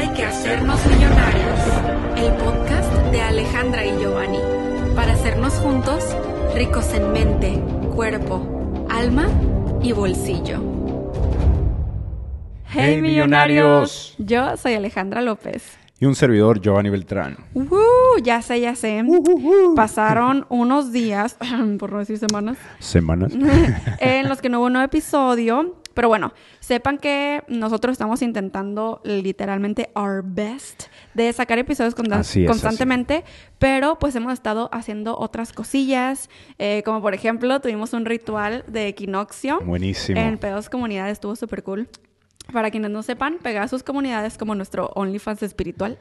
Hay que hacernos millonarios. El podcast de Alejandra y Giovanni. Para hacernos juntos ricos en mente, cuerpo, alma y bolsillo. Hey, millonarios. Yo soy Alejandra López. Y un servidor, Giovanni Beltrán. Uh, ya sé, ya sé. Pasaron unos días, por no decir semanas, Semanas. en los que no hubo un nuevo episodio. Pero bueno, sepan que nosotros estamos intentando literalmente our best de sacar episodios con- Así es, constantemente, pero pues hemos estado haciendo otras cosillas, eh, como por ejemplo tuvimos un ritual de equinoccio Buenísimo. en Pegasus Comunidades, estuvo súper cool. Para quienes no sepan, Pegasus Comunidades como nuestro OnlyFans espiritual.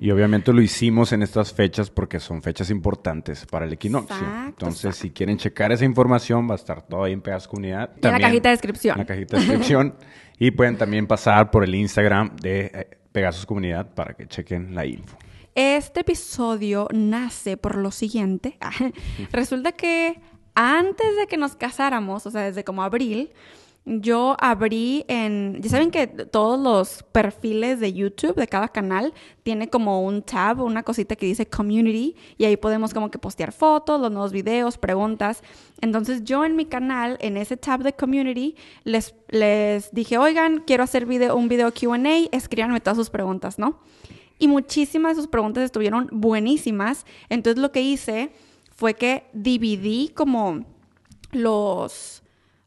Y obviamente lo hicimos en estas fechas porque son fechas importantes para el equinoccio. Exacto, Entonces, exacto. si quieren checar esa información, va a estar todo ahí en Pegas Comunidad. en la cajita de descripción. En la cajita de descripción. y pueden también pasar por el Instagram de eh, Pegasus Comunidad para que chequen la info. Este episodio nace por lo siguiente. Resulta que antes de que nos casáramos, o sea, desde como abril, yo abrí en... Ya saben que todos los perfiles de YouTube de cada canal tiene como un tab, una cosita que dice community y ahí podemos como que postear fotos, los nuevos videos, preguntas. Entonces yo en mi canal, en ese tab de community, les, les dije, oigan, quiero hacer video, un video QA, escríbanme todas sus preguntas, ¿no? Y muchísimas de sus preguntas estuvieron buenísimas. Entonces lo que hice fue que dividí como los,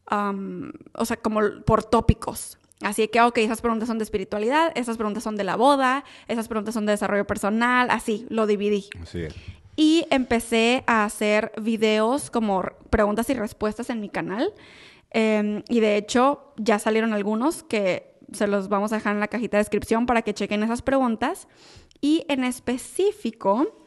am, o sea, como por tópicos. Así que, ok, esas preguntas son de espiritualidad, esas preguntas son de la boda, esas preguntas son de desarrollo personal, así, lo dividí. Así es. Y empecé a hacer videos como preguntas y respuestas en mi canal. Eh, y de hecho, ya salieron algunos que se los vamos a dejar en la cajita de descripción para que chequen esas preguntas. Y en específico,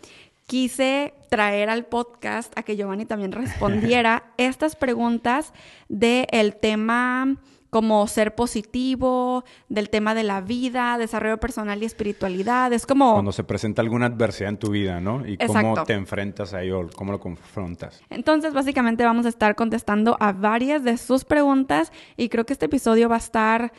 quise traer al podcast a que Giovanni también respondiera estas preguntas del tema como ser positivo, del tema de la vida, desarrollo personal y espiritualidad. Es como... Cuando se presenta alguna adversidad en tu vida, ¿no? Y cómo te enfrentas a ello, cómo lo confrontas. Entonces, básicamente vamos a estar contestando a varias de sus preguntas y creo que este episodio va a estar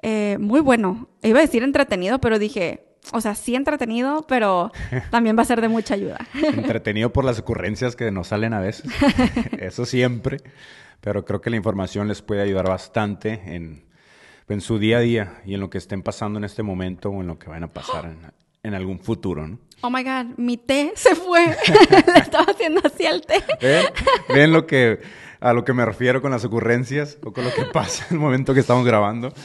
eh, muy bueno. Iba a decir entretenido, pero dije, o sea, sí entretenido, pero también va a ser de mucha ayuda. Entretenido por las ocurrencias que nos salen a veces. Eso siempre. Pero creo que la información les puede ayudar bastante en, en su día a día y en lo que estén pasando en este momento o en lo que van a pasar en, en algún futuro, ¿no? Oh my God, mi té se fue. Le estaba haciendo así al té. ¿Ven? ¿Ven lo que, a lo que me refiero con las ocurrencias o con lo que pasa en el momento que estamos grabando?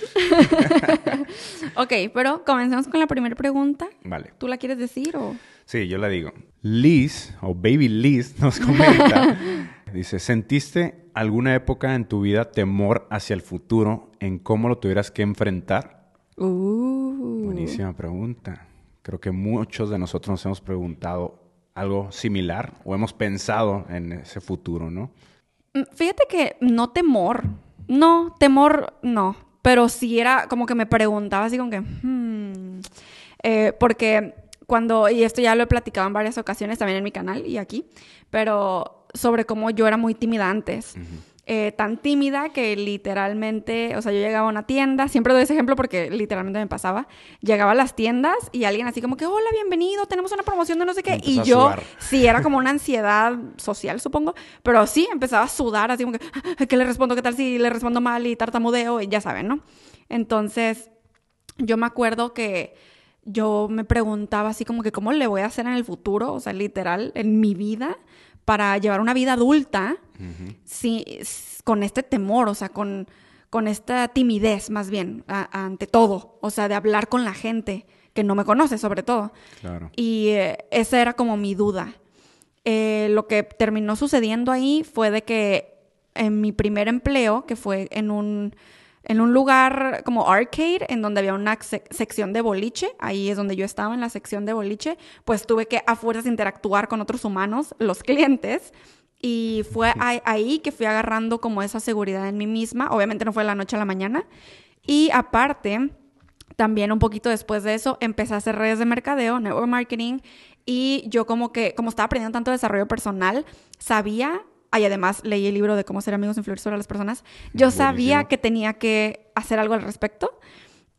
Ok, pero comencemos con la primera pregunta. Vale. ¿Tú la quieres decir o...? Sí, yo la digo. Liz, o Baby Liz, nos comenta. dice, ¿sentiste alguna época en tu vida temor hacia el futuro en cómo lo tuvieras que enfrentar? Uh. Buenísima pregunta. Creo que muchos de nosotros nos hemos preguntado algo similar o hemos pensado en ese futuro, ¿no? Mm, Fíjate que no temor. No, temor no. Pero sí era como que me preguntaba así como que... hmm. Eh, porque cuando... Y esto ya lo he platicado en varias ocasiones también en mi canal y aquí. Pero sobre cómo yo era muy tímida antes. Eh, tan tímida que literalmente, o sea, yo llegaba a una tienda, siempre doy ese ejemplo porque literalmente me pasaba, llegaba a las tiendas y alguien así como que, hola, bienvenido, tenemos una promoción de no sé qué, y yo, sí, era como una ansiedad social, supongo, pero sí, empezaba a sudar, así como que, "Ay, ¿qué le respondo? ¿Qué tal si le respondo mal y tartamudeo? Y ya saben, ¿no? Entonces, yo me acuerdo que yo me preguntaba así como que, ¿cómo le voy a hacer en el futuro? O sea, literal, en mi vida, para llevar una vida adulta con este temor, o sea, con, con esta timidez más bien, a- ante todo, o sea, de hablar con la gente que no me conoce sobre todo. Claro. Y eh, esa era como mi duda. Eh, lo que terminó sucediendo ahí fue de que en mi primer empleo, que fue en un, en un lugar como arcade, en donde había una sec- sección de boliche, ahí es donde yo estaba en la sección de boliche, pues tuve que a fuerzas interactuar con otros humanos, los clientes, y fue ahí- que fui agarrando como esa seguridad en mí misma. Obviamente no fue de la noche a la mañana. Y aparte, también un poquito después de eso, empecé a hacer redes de mercadeo, network marketing, y yo como que, como estaba aprendiendo tanto desarrollo personal, sabía, y además leí el libro de cómo ser amigos e influir sobre las personas, yo sabía Buenísimo. que tenía que hacer algo al respecto.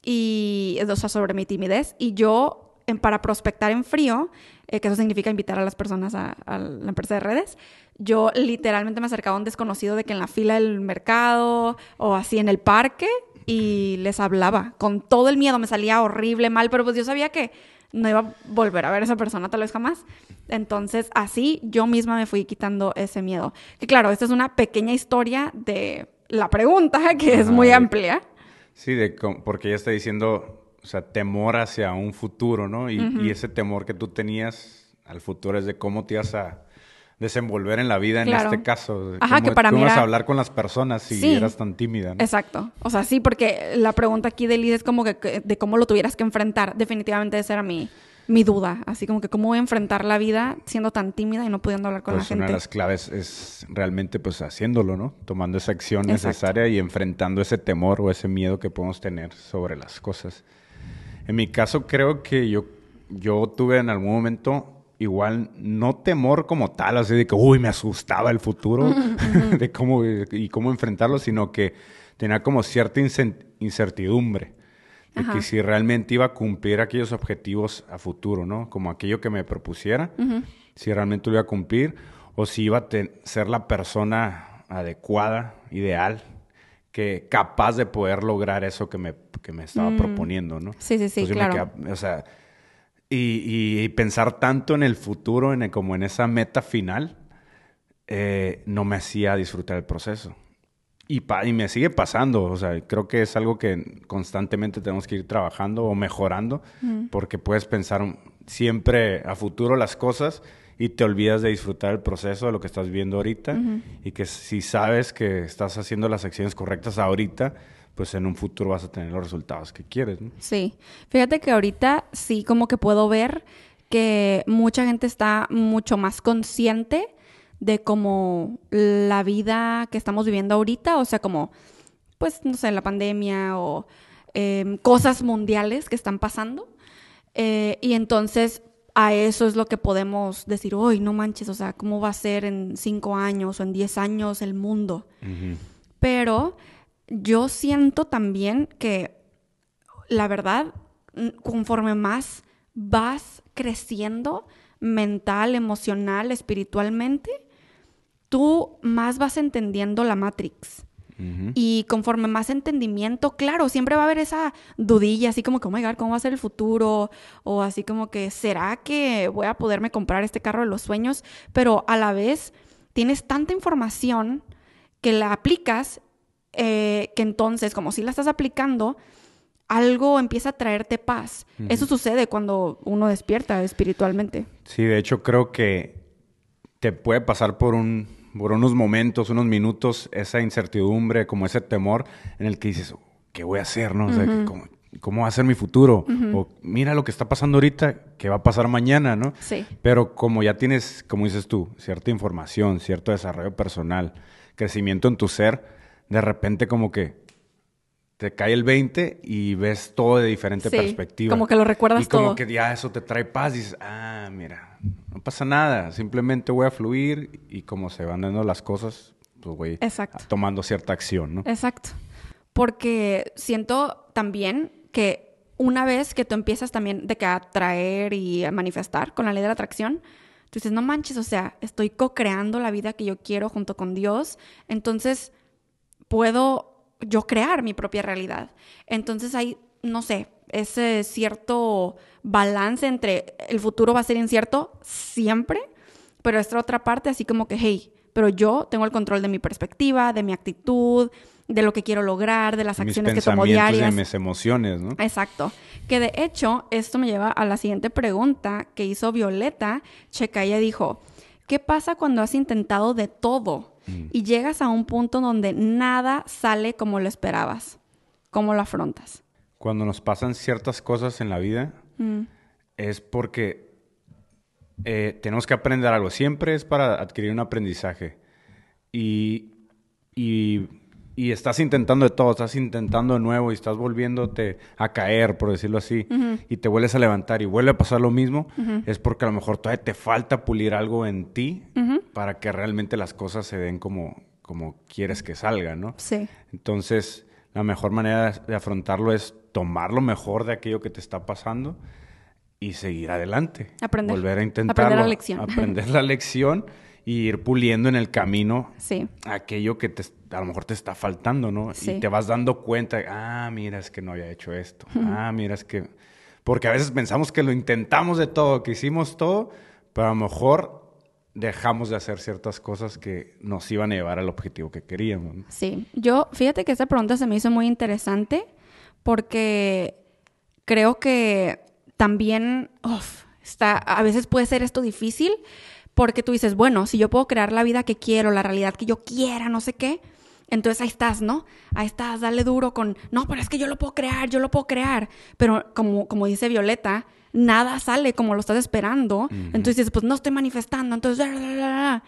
y, o sea, sobre mi timidez. Y yo, en, para prospectar en frío, eh, que eso significa invitar a las personas a, a, la empresa de redes, yo literalmente me acercaba a un desconocido de que en la fila del mercado o así en el parque y les hablaba con todo el miedo. Me salía horrible, mal, pero pues yo sabía que no iba a volver a ver a esa persona tal vez jamás. Entonces, así yo misma me fui quitando ese miedo. Que claro, esta es una pequeña historia de la pregunta, que es muy amplia. Sí, de, porque ella está diciendo, o sea, temor hacia un futuro, ¿no? Y, y ese temor que tú tenías al futuro es de cómo te ibas a desenvolver en la vida en este caso. Ajá, que para mí a hablar con las personas si eras tan tímida. Exacto. O sea, sí, porque la pregunta aquí de Liz es como que, de cómo lo tuvieras que enfrentar. Definitivamente esa era mi, mi duda. Así como que cómo voy a enfrentar la vida siendo tan tímida y no pudiendo hablar con pues la gente. Una de las claves es realmente pues haciéndolo, ¿no? Tomando esa acción necesaria y enfrentando ese temor o ese miedo que podemos tener sobre las cosas. En mi caso creo que yo, yo tuve en algún momento igual no temor como tal, así de que, uy, me asustaba el futuro, de cómo y cómo enfrentarlo, sino que tenía como cierta incertidumbre de que si realmente iba a cumplir aquellos objetivos a futuro, ¿no? Como aquello que me propusiera, si realmente lo iba a cumplir o si iba a ser la persona adecuada, ideal, que capaz de poder lograr eso que me, que me estaba mm. proponiendo, ¿no? Sí, sí, sí, claro. o sea, y, pensar tanto en el futuro, en como en esa meta final, eh, no me hacía disfrutar el proceso. Y, y, me sigue pasando, o sea, creo que es algo que constantemente tenemos que ir trabajando o mejorando, porque puedes pensar siempre a futuro las cosas y te olvidas de disfrutar el proceso de lo que estás viendo ahorita y que si sabes que estás haciendo las acciones correctas ahorita, pues en un futuro vas a tener los resultados que quieres. ¿no? Sí, fíjate que ahorita sí como que puedo ver que mucha gente está mucho más consciente de como la vida que estamos viviendo ahorita, o sea, como, pues, no sé, la pandemia o em, cosas mundiales que están pasando. Eh, y entonces a eso es lo que podemos decir, hoy no manches, o sea, ¿cómo va a ser en cinco años o en diez años el mundo? Pero yo siento también que la verdad, conforme más vas creciendo mental, emocional, espiritualmente, tú más vas entendiendo la Matrix. Y conforme más entendimiento, claro, siempre va a haber esa dudilla, así como que, oh my God, ¿cómo va a ser el futuro? O así como que, ¿será que voy a poderme comprar este carro de los sueños? Pero a la vez tienes tanta información que la aplicas eh, que entonces, como si la estás aplicando, algo empieza a traerte paz. Eso sucede cuando uno despierta espiritualmente. Sí, de hecho creo que te puede pasar por un por unos momentos, unos minutos, esa incertidumbre, como ese temor en el que dices, ¿qué voy a hacer? ¿no? ¿cómo, va a ser mi futuro? O mira lo que está pasando ahorita, ¿qué va a pasar mañana? ¿no? Sí. Pero como ya tienes, como dices tú, cierta información, cierto desarrollo personal, crecimiento en tu ser, de repente como que te cae el 20 y ves todo de diferente perspectiva. Como que lo recuerdas y como que ya eso te trae paz y dices, ah, mira, no pasa nada, simplemente voy a fluir y como se van dando las cosas, pues voy tomando cierta acción, ¿no? Exacto. Porque siento también que una vez que tú empiezas también de que a atraer y a manifestar con la ley de la atracción, tú dices, no manches, o sea, estoy co-creando la vida que yo quiero junto con Dios, entonces puedo yo crear mi propia realidad. Entonces hay, no sé, ese cierto balance entre el futuro va a ser incierto siempre, pero esta otra parte así como que, hey, pero yo tengo el control de mi perspectiva, de mi actitud, de lo que quiero lograr, de las acciones que tomo diarias. De mis emociones, ¿no? Exacto. Que de hecho, esto me lleva a la siguiente pregunta que hizo Violeta. Checa, ella dijo, ¿qué pasa cuando has intentado de todo? Mm. y llegas a un punto donde nada sale como lo esperabas. ¿Cómo lo afrontas? Cuando nos pasan ciertas cosas en la vida, mm. es porque eh, tenemos que aprender algo. Siempre es para adquirir un aprendizaje. Y, y y estás intentando de todo, estás intentando de nuevo y estás volviéndote a caer, por decirlo así, y te vuelves a levantar y vuelve a pasar lo mismo, es porque a lo mejor todavía te falta pulir algo en ti para que realmente las cosas se den como, como quieres que salgan, ¿no? Sí. Entonces, la mejor manera de afrontarlo es tomar lo mejor de aquello que te está pasando y seguir adelante. Aprender. Volver a intentarlo. Aprender la lección. Aprender la lección y ir puliendo en el camino Sí. aquello que te, a lo mejor te está faltando, ¿no? Sí. Y te vas dando cuenta, ah, mira, es que no había hecho esto. Ah, mira, es que... Porque a veces pensamos que lo intentamos de todo, que hicimos todo, pero a lo mejor dejamos de hacer ciertas cosas que nos iban a llevar al objetivo que queríamos. ¿no? Sí, yo, fíjate que esta pregunta se me hizo muy interesante porque creo que también, uf, está, a veces puede ser esto difícil porque tú dices, bueno, si yo puedo crear la vida que quiero, la realidad que yo quiera, no sé qué, entonces ahí estás, ¿no? Ahí estás, dale duro con, no, pero es que yo lo puedo crear, yo lo puedo crear. Pero como, como dice Violeta, nada sale como lo estás esperando. Entonces dices, pues no estoy manifestando, entonces... bla, bla, bla, bla.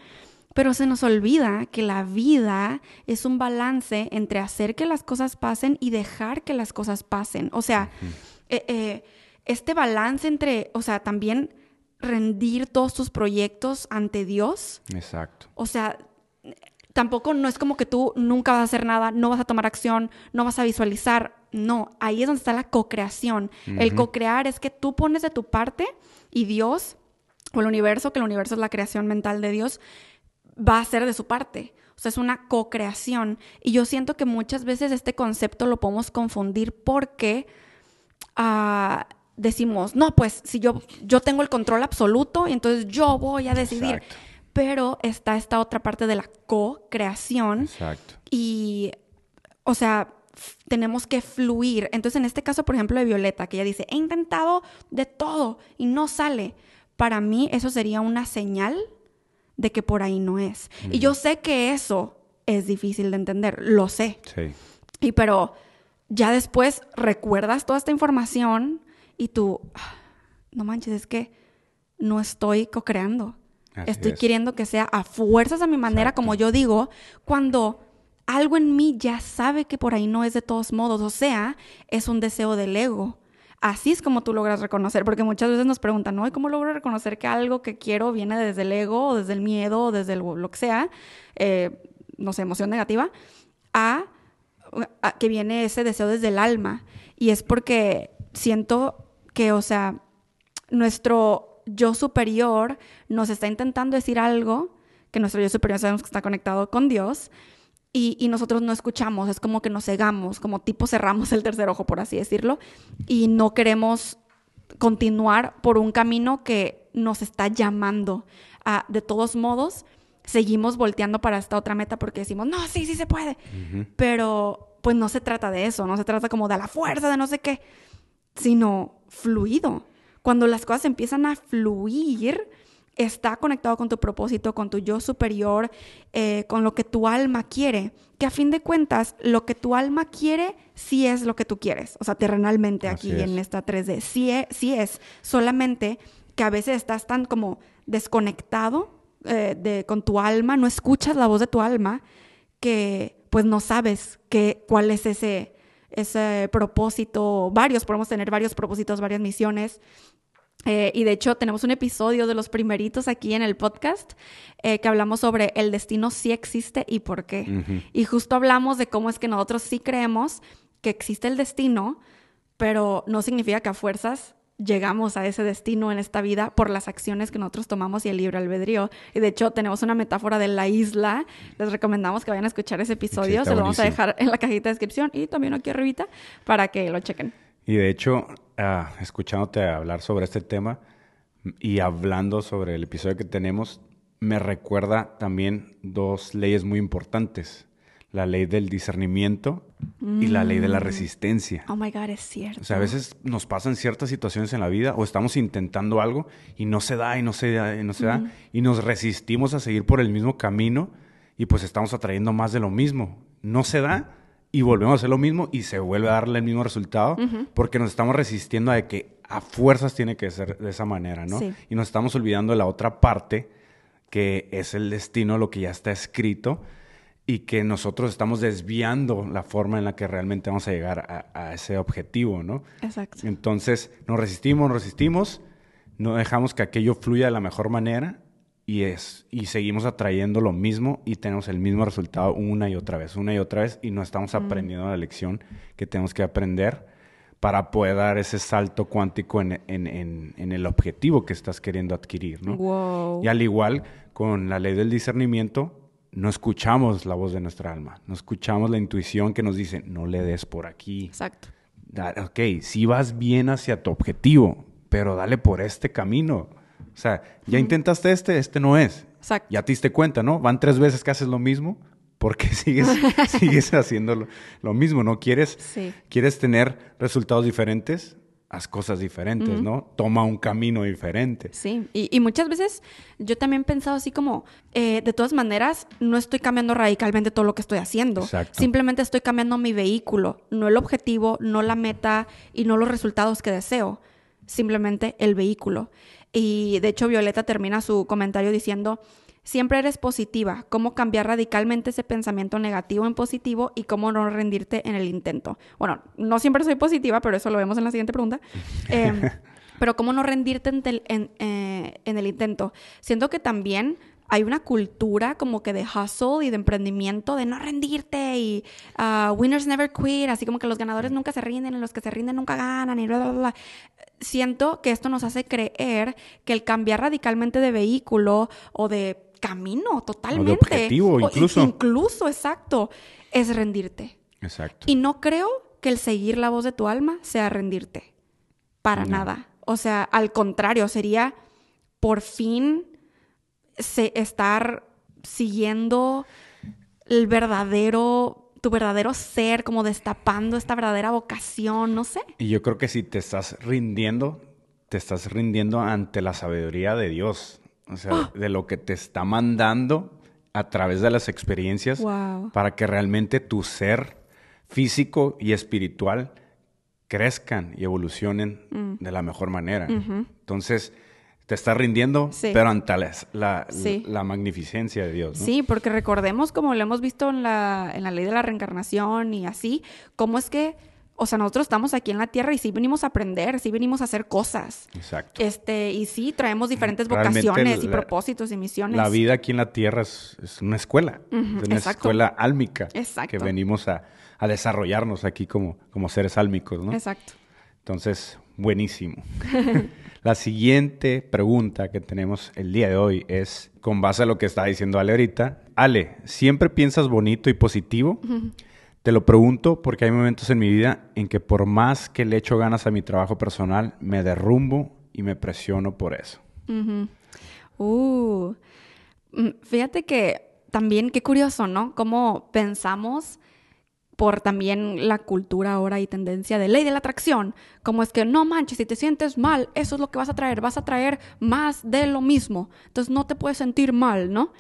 Pero se nos olvida que la vida es un balance entre hacer que las cosas pasen y dejar que las cosas pasen. O sea, eh, eh, este balance entre, o sea, también rendir todos tus proyectos ante Dios. Exacto. O sea, tampoco no es como que tú nunca vas a hacer nada, no vas a tomar acción, no vas a visualizar. No, ahí es donde está la co-creación. El co-crear es que tú pones de tu parte y Dios, o el universo, que el universo es la creación mental de Dios, va a ser de su parte. O sea, es una co-creación. Y yo siento que muchas veces este concepto lo podemos confundir porque ah, decimos, no, pues si yo, yo tengo el control absoluto y entonces yo voy a decidir. Exacto. Pero está esta otra parte de la co-creación Exacto. y, o sea, tenemos que fluir. Entonces, en este caso, por ejemplo, de Violeta, que ella dice, he intentado de todo y no sale. Para mí, eso sería una señal de que por ahí no es. Y yo sé que eso es difícil de entender, lo sé. Sí. Y pero ya después recuerdas toda esta información y tú, "Ah, no manches, es que no estoy co-creando. Así Estoy es. queriendo que sea a fuerzas a mi manera, Exacto. como yo digo, cuando algo en mí ya sabe que por ahí no es de todos modos. O sea, es un deseo del ego. Así es como tú logras reconocer, porque muchas veces nos preguntan, ¿no? ¿Y cómo logro reconocer que algo que quiero viene desde el ego, o desde el miedo, o desde el- lo que sea, eh, no sé, emoción negativa, a, a que viene ese deseo desde el alma? Y es porque siento que, o sea, nuestro yo superior nos está intentando decir algo, que nuestro yo superior sabemos que está conectado con Dios, y, y nosotros no escuchamos, es como que nos cegamos, como tipo cerramos el tercer ojo, por así decirlo, y no queremos continuar por un camino que nos está llamando. a de todos modos, seguimos volteando para esta otra meta porque decimos, no, sí, sí se puede. Pero pues no se trata de eso, no se trata como de la fuerza, de no sé qué, sino fluido. Cuando las cosas empiezan a fluir, está conectado con tu propósito, con tu yo superior, eh, con lo que tu alma quiere. Que a fin de cuentas, lo que tu alma quiere sí es lo que tú quieres. O sea, terrenalmente aquí es. en esta 3D. Sí es, sí es. Solamente que a veces estás tan como desconectado eh, de, con tu alma, no escuchas la voz de tu alma, que pues no sabes que, cuál es ese, ese propósito. Varios, podemos tener varios propósitos, varias misiones. Eh, y de hecho tenemos un episodio de los primeritos aquí en el podcast eh, que hablamos sobre el destino sí existe y por qué. Y justo hablamos de cómo es que nosotros sí creemos que existe el destino, pero no significa que a fuerzas llegamos a ese destino en esta vida por las acciones que nosotros tomamos y el libre albedrío. Y de hecho tenemos una metáfora de la isla. Les recomendamos que vayan a escuchar ese episodio. está Se lo vamos a buenísimo. dejar en la cajita de descripción y también aquí arribita para que lo chequen. Y de hecho, ah, escuchándote hablar sobre este tema y hablando sobre el episodio que tenemos, me recuerda también dos leyes muy importantes. La ley del discernimiento y la ley de la resistencia. Oh my God, es cierto. O sea, a veces nos pasan ciertas situaciones en la vida o estamos intentando algo y no se da y no se da y no se da y nos resistimos a seguir por el mismo camino y pues estamos atrayendo más de lo mismo. No se da y volvemos a hacer lo mismo y se vuelve a darle el mismo resultado porque nos estamos resistiendo a que a fuerzas tiene que ser de esa manera, ¿no? Sí. Y nos estamos olvidando de la otra parte que es el destino, lo que ya está escrito y que nosotros estamos desviando la forma en la que realmente vamos a llegar a, a ese objetivo, ¿no? Exacto. Entonces nos resistimos, nos resistimos, no dejamos que aquello fluya de la mejor manera y es y seguimos atrayendo lo mismo y tenemos el mismo resultado una y otra vez, una y otra vez y no estamos aprendiendo la lección que tenemos que aprender para poder dar ese salto cuántico en, el objetivo que estás queriendo adquirir, ¿no? Y al igual con la ley del discernimiento, no escuchamos la voz de nuestra alma, no escuchamos la intuición que nos dice, no le des por aquí. Exacto. ok, si vas bien hacia tu objetivo, pero dale por este camino. O sea, ya intentaste este, este no es. Exacto. Ya te diste cuenta, ¿no? Van tres veces que haces lo mismo, porque sigues, sigues haciendo lo, mismo, ¿no? Quieres, quieres tener resultados diferentes, haz cosas diferentes, ¿no? Toma un camino diferente. Sí, y, muchas veces yo también he pensado así como, eh, de todas maneras, no estoy cambiando radicalmente todo lo que estoy haciendo. Simplemente estoy cambiando mi vehículo, no el objetivo, no la meta y no los resultados que deseo, simplemente el vehículo. Y de hecho Violeta termina su comentario diciendo, Siempre eres positiva. Cómo cambiar radicalmente ese pensamiento negativo en positivo y cómo no rendirte en el intento. Bueno, no siempre soy positiva, pero eso lo vemos en la siguiente pregunta. Em, pero cómo no rendirte eh, en, el intento. Siento que también hay una cultura como que de hustle y de emprendimiento, de no rendirte y uh, winners never quit, así como que los ganadores nunca se rinden y los que se rinden nunca ganan y bla, bla, bla. Siento que esto nos hace creer que el cambiar radicalmente de vehículo o de camino totalmente. O objetivo, incluso. incluso, exacto, es rendirte. Exacto. Y no creo que el seguir la voz de tu alma sea rendirte. Para nada. O sea, al contrario, sería por fin estar siguiendo el verdadero, tu verdadero ser, como destapando esta verdadera vocación, no sé. Y yo creo que si te estás rindiendo, te estás rindiendo ante la sabiduría de Dios. O sea, ¡Ah! de lo que te está mandando a través de las experiencias para que realmente tu ser físico y espiritual crezcan y evolucionen mm. de la mejor manera. Entonces, te está rindiendo, pero ante la, la, magnificencia de Dios. Sí, porque recordemos, como lo hemos visto en la, en la ley de la reencarnación y así, cómo es que o sea, nosotros estamos aquí en la tierra y sí venimos a aprender, sí venimos a hacer cosas. Exacto. Este, y sí traemos diferentes vocaciones y propósitos y misiones. La vida aquí en la tierra es, una escuela, es una escuela álmica. Exacto. Que venimos a, desarrollarnos aquí como, como seres álmicos, ¿no? Exacto. Entonces, buenísimo. la siguiente pregunta que tenemos el día de hoy es, con base a lo que está diciendo Ale ahorita, Ale, ¿siempre piensas bonito y positivo? Te lo pregunto porque hay momentos en mi vida en que por más que le echo ganas a mi trabajo personal, me derrumbo y me presiono por eso. Uh, mm, fíjate que también qué curioso, ¿no? Cómo pensamos por también la cultura ahora y tendencia de ley de la atracción, como es que no manches, si te sientes mal, eso es lo que vas a traer, vas a traer más de lo mismo, entonces no te puedes sentir mal, ¿no?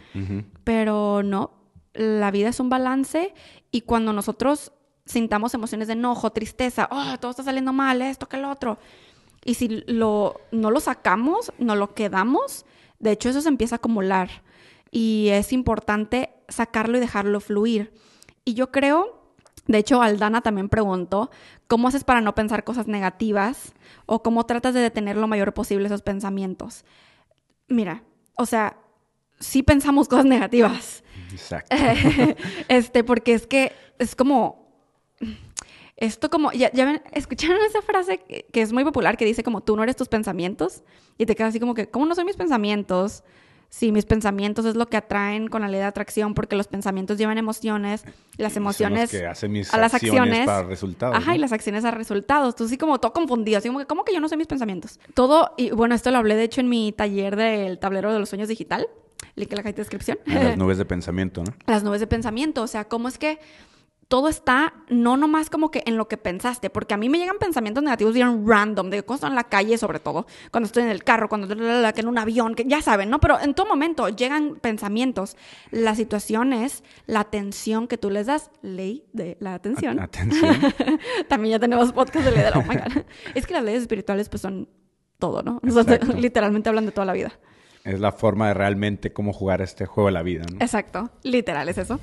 Pero no, la vida es un balance y cuando nosotros sintamos emociones de enojo, tristeza, oh, todo está saliendo mal, esto que lo otro, y si no lo sacamos, no lo quedamos, de hecho eso se empieza a acumular y es importante sacarlo y dejarlo fluir. Y yo creo, de hecho Aldana también preguntó, ¿cómo haces para no pensar cosas negativas o cómo tratas de detener lo mayor posible esos pensamientos? Mira, o sea, sí pensamos cosas negativas. Exacto. este, porque es que es como. Esto como, ya, ya ven, escucharon esa frase que, es muy popular que dice como tú no eres tus pensamientos y te quedas así como que, ¿cómo no son mis pensamientos? Sí, mis pensamientos es lo que atraen con la ley de atracción porque los pensamientos llevan emociones, las emociones que hacen mis a las acciones, para resultados. Ajá, y las acciones a resultados. Tú así como todo confundido, así como que, ¿cómo que yo no sé mis pensamientos? Todo, y bueno, esto lo hablé de hecho en mi taller del tablero de los sueños digital link en la caja de descripción. Las nubes de pensamiento, ¿no? Las nubes de pensamiento, o sea, cómo es que todo está no nomás como que en lo que pensaste, porque a mí me llegan pensamientos negativos bien random, de cosas en la calle sobre todo, cuando estoy en el carro, cuando en un avión, que ya saben, ¿no? Pero en todo momento llegan pensamientos. La situación es la atención que tú les das, ley de la atención. Atención. También ya tenemos podcast de ley de la, oh my God. Es que las leyes espirituales pues son todo, ¿no? literalmente hablan de toda la vida. Es la forma de realmente cómo jugar este juego de la vida, ¿no? Exacto, literal es eso.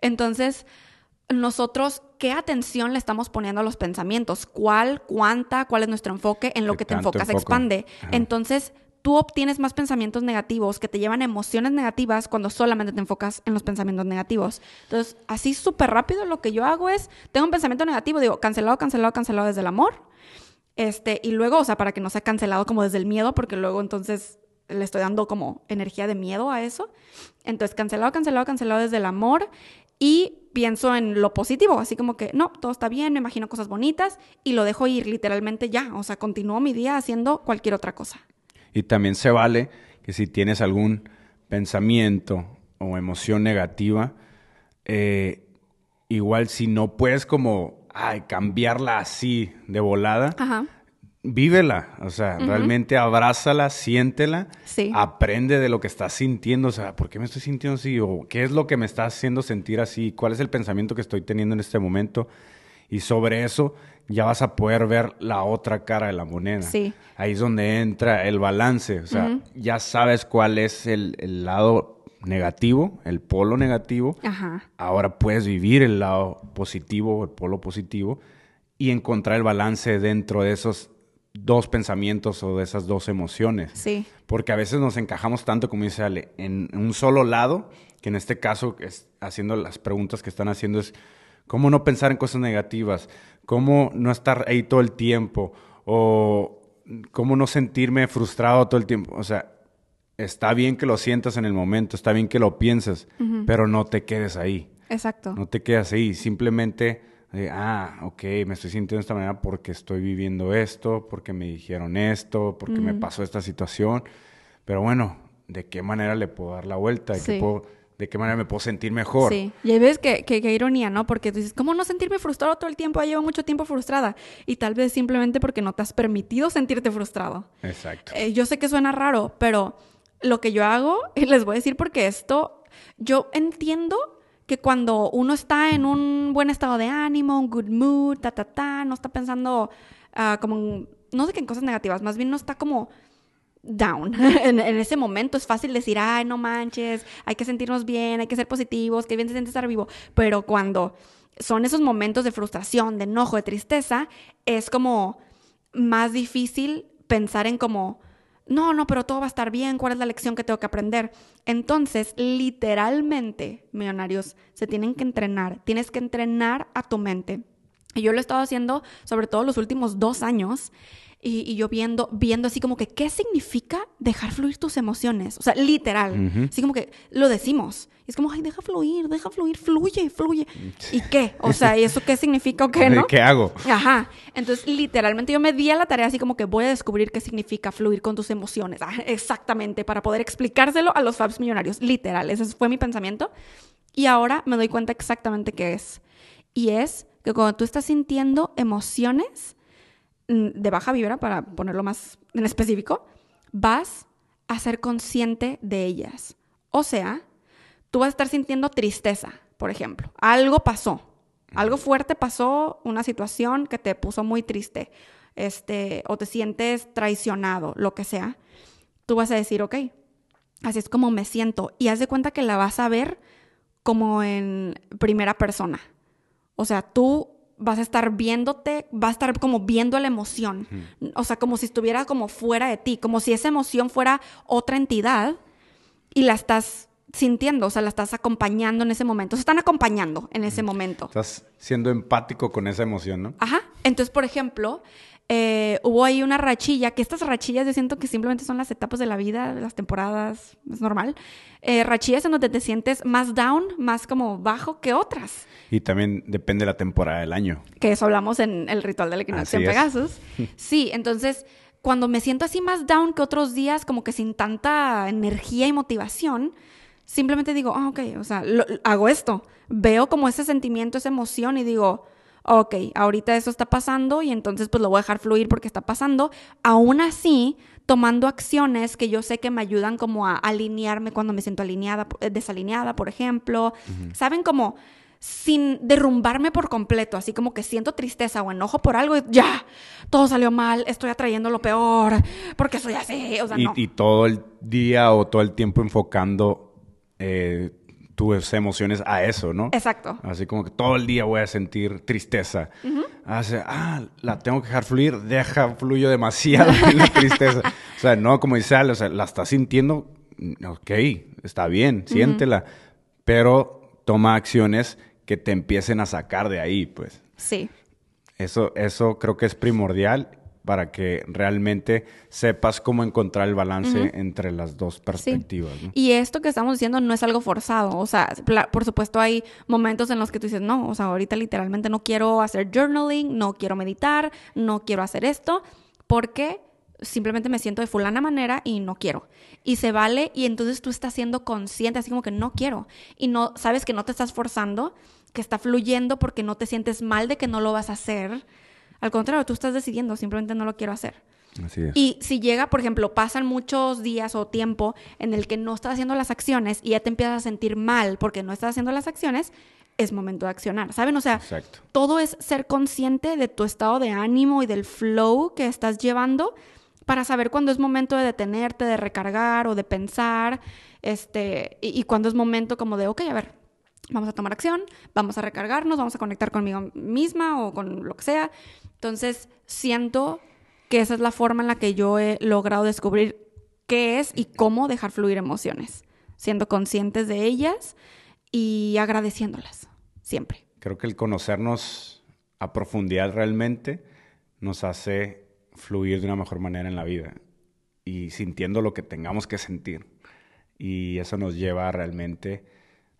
Entonces, nosotros, ¿qué atención le estamos poniendo a los pensamientos? ¿Cuál, cuánta, cuál es nuestro enfoque? En lo que te enfocas expande. Entonces, tú obtienes más pensamientos negativos que te llevan a emociones negativas cuando solamente te enfocas en los pensamientos negativos. Entonces, así súper rápido lo que yo hago es, tengo un pensamiento negativo, digo, cancelado, cancelado, cancelado desde el amor. Este, y luego, o sea, para que no sea cancelado como desde el miedo, porque luego entonces le estoy dando como energía de miedo a eso. Entonces, cancelado, cancelado, cancelado desde el amor y pienso en lo positivo, así como que no, todo está bien, me imagino cosas bonitas y lo dejo ir literalmente ya, o sea, continúo mi día haciendo cualquier otra cosa. Y también se vale que si tienes algún pensamiento o emoción negativa, eh, igual si no puedes como cambiarla así de volada, Ajá vívela, o sea, realmente abrázala, siéntela, sí. aprende de lo que estás sintiendo, o sea, ¿por qué me estoy sintiendo así? ¿O qué es lo que me está haciendo sentir así? ¿Cuál es el pensamiento que estoy teniendo en este momento? Y sobre eso ya vas a poder ver la otra cara de la moneda. Sí. Ahí es donde entra el balance, o sea, ya sabes cuál es el, el, lado negativo, el polo negativo. Ajá. Ahora puedes vivir el lado positivo, el polo positivo, y encontrar el balance dentro de esos dos pensamientos o de esas dos emociones. Sí. Porque a veces nos encajamos tanto, como dice Ale, en un solo lado, que en este caso, es, haciendo las preguntas que están haciendo es, ¿cómo no pensar en cosas negativas? ¿Cómo no estar ahí todo el tiempo? ¿O cómo no sentirme frustrado todo el tiempo? O sea, está bien que lo sientas en el momento, está bien que lo pienses, pero no te quedes ahí. Exacto. No te quedes ahí, simplemente ah, ok, me estoy sintiendo de esta manera porque estoy viviendo esto, porque me dijeron esto, porque me pasó esta situación. Pero bueno, ¿de qué manera le puedo dar la vuelta? ¿De, qué, ¿de qué manera me puedo sentir mejor? Sí, y ahí ves que, que, ironía, ¿no? Porque dices, ¿cómo no sentirme frustrado todo el tiempo? Ya llevo mucho tiempo frustrada. Y tal vez simplemente porque no te has permitido sentirte frustrado. Exacto. Eh, yo sé que suena raro, pero lo que yo hago, y les voy a decir porque esto, yo entiendo que cuando uno está en un buen estado de ánimo, un good mood, ta, ta, ta, no está pensando uh, como, no sé qué en cosas negativas, más bien no está como down. en, ese momento es fácil decir, ay, no manches, hay que sentirnos bien, hay que ser positivos, que bien se siente estar vivo. Pero cuando son esos momentos de frustración, de enojo, de tristeza, es como más difícil pensar en como no, no, pero todo va a estar bien, ¿cuál es la lección que tengo que aprender? Entonces, literalmente, millonarios, se tienen que entrenar, tienes que entrenar a tu mente. Y yo lo he estado haciendo sobre todo los últimos dos años y, yo viendo, viendo así como que, ¿qué significa dejar fluir tus emociones? O sea, literal. Así como que lo decimos. Y es como, ay, deja fluir, deja fluir, fluye, fluye. ¿Y qué? O sea, ¿y eso qué significa o qué no? ¿Qué hago? Ajá. Entonces, literalmente yo me di a la tarea así como que voy a descubrir qué significa fluir con tus emociones. Ah, exactamente, para poder explicárselo a los Fabs millonarios. Literal, ese fue mi pensamiento. Y ahora me doy cuenta exactamente qué es. Y es que cuando tú estás sintiendo emociones, Mm, de baja vibra, para ponerlo más en específico, vas a ser consciente de ellas. O sea, tú vas a estar sintiendo tristeza, por ejemplo. Algo pasó, algo fuerte pasó, una situación que te puso muy triste, este, o te sientes traicionado, lo que sea. Tú vas a decir, ok, así es como me siento. Y haz de cuenta que la vas a ver como en primera persona. O sea, tú vas a estar viéndote, vas a estar como viendo la emoción. O sea, como si estuviera como fuera de ti, como si esa emoción fuera otra entidad y la estás sintiendo, o sea, la estás acompañando en ese momento. Se están acompañando en ese momento. Estás siendo empático con esa emoción, ¿no? Ajá. Entonces, por ejemplo, eh, hubo ahí una rachilla, que estas rachillas yo siento que simplemente son las etapas de la vida, las temporadas, es normal. Eh, rachillas en donde te sientes más down, más como bajo que otras. Y también depende de la temporada del año. Que eso hablamos en el ritual del equinoccio en Pegasus. Sí, entonces cuando me siento así más down que otros días, como que sin tanta energía y motivación, simplemente digo, ah, ok, o sea, hago esto. Veo como ese sentimiento, esa emoción y digo, ok, ahorita eso está pasando y entonces pues lo voy a dejar fluir porque está pasando. Aún así, tomando acciones que yo sé que me ayudan como a alinearme cuando me siento alineada, eh, desalineada, por ejemplo. ¿Saben? Como sin derrumbarme por completo, así como que siento tristeza o enojo por algo y ya, todo salió mal, estoy atrayendo lo peor, porque soy así, o sea, y, no. Y todo el día o todo el tiempo enfocando eh, tus emociones a eso, ¿no? Exacto. Así como que todo el día voy a sentir tristeza. Hace, ah, la tengo que dejar fluir, deja, fluyo demasiado la tristeza. o sea, no, como dice Ale, o sea, la estás sintiendo, ok, está bien, siéntela, pero toma acciones que te empiecen a sacar de ahí, pues. Sí. Eso, eso creo que es primordial para que realmente sepas cómo encontrar el balance entre las dos perspectivas. Y esto que estamos diciendo no es algo forzado, o sea, por supuesto hay momentos en los que tú dices, no, o sea, ahorita literalmente no quiero hacer journaling, no quiero meditar, no quiero hacer esto, porque simplemente me siento de fulana manera y no quiero. Y se vale y entonces tú estás siendo consciente, así como que no quiero. Y no sabes que no te estás forzando, que está fluyendo porque no te sientes mal de que no lo vas a hacer al contrario, tú estás decidiendo, simplemente no lo quiero hacer. Así es. Y si llega, por ejemplo, pasan muchos días o tiempo en el que no estás haciendo las acciones y ya te empiezas a sentir mal porque no estás haciendo las acciones, es momento de accionar, ¿saben? O sea, todo es ser consciente de tu estado de ánimo y del flow que estás llevando para saber cuándo es momento de detenerte, de recargar o de pensar, este, y, y cuándo es momento como de, ok, a ver, vamos a tomar acción, vamos a recargarnos, vamos a conectar conmigo misma o con lo que sea. Entonces, siento que esa es la forma en la que yo he logrado descubrir qué es y cómo dejar fluir emociones, siendo conscientes de ellas y agradeciéndolas, siempre. Creo que el conocernos a profundidad realmente nos hace fluir de una mejor manera en la vida y sintiendo lo que tengamos que sentir. Y eso nos lleva realmente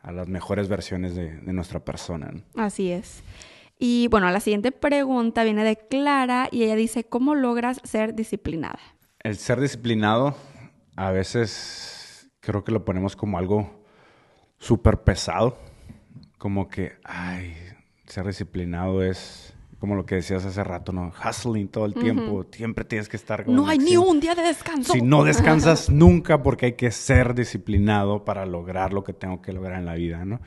a las mejores versiones de, nuestra persona. Así es. Y bueno, la siguiente pregunta viene de Clara y ella dice, ¿cómo logras ser disciplinada? El ser disciplinado a veces creo que lo ponemos como algo súper pesado, como que, ay, ser disciplinado es como lo que decías hace rato, ¿no? Hustling todo el tiempo, siempre tienes que estar... no hay ni un día de descanso. Si no descansas nunca porque hay que ser disciplinado para lograr lo que tengo que lograr en la vida, ¿no?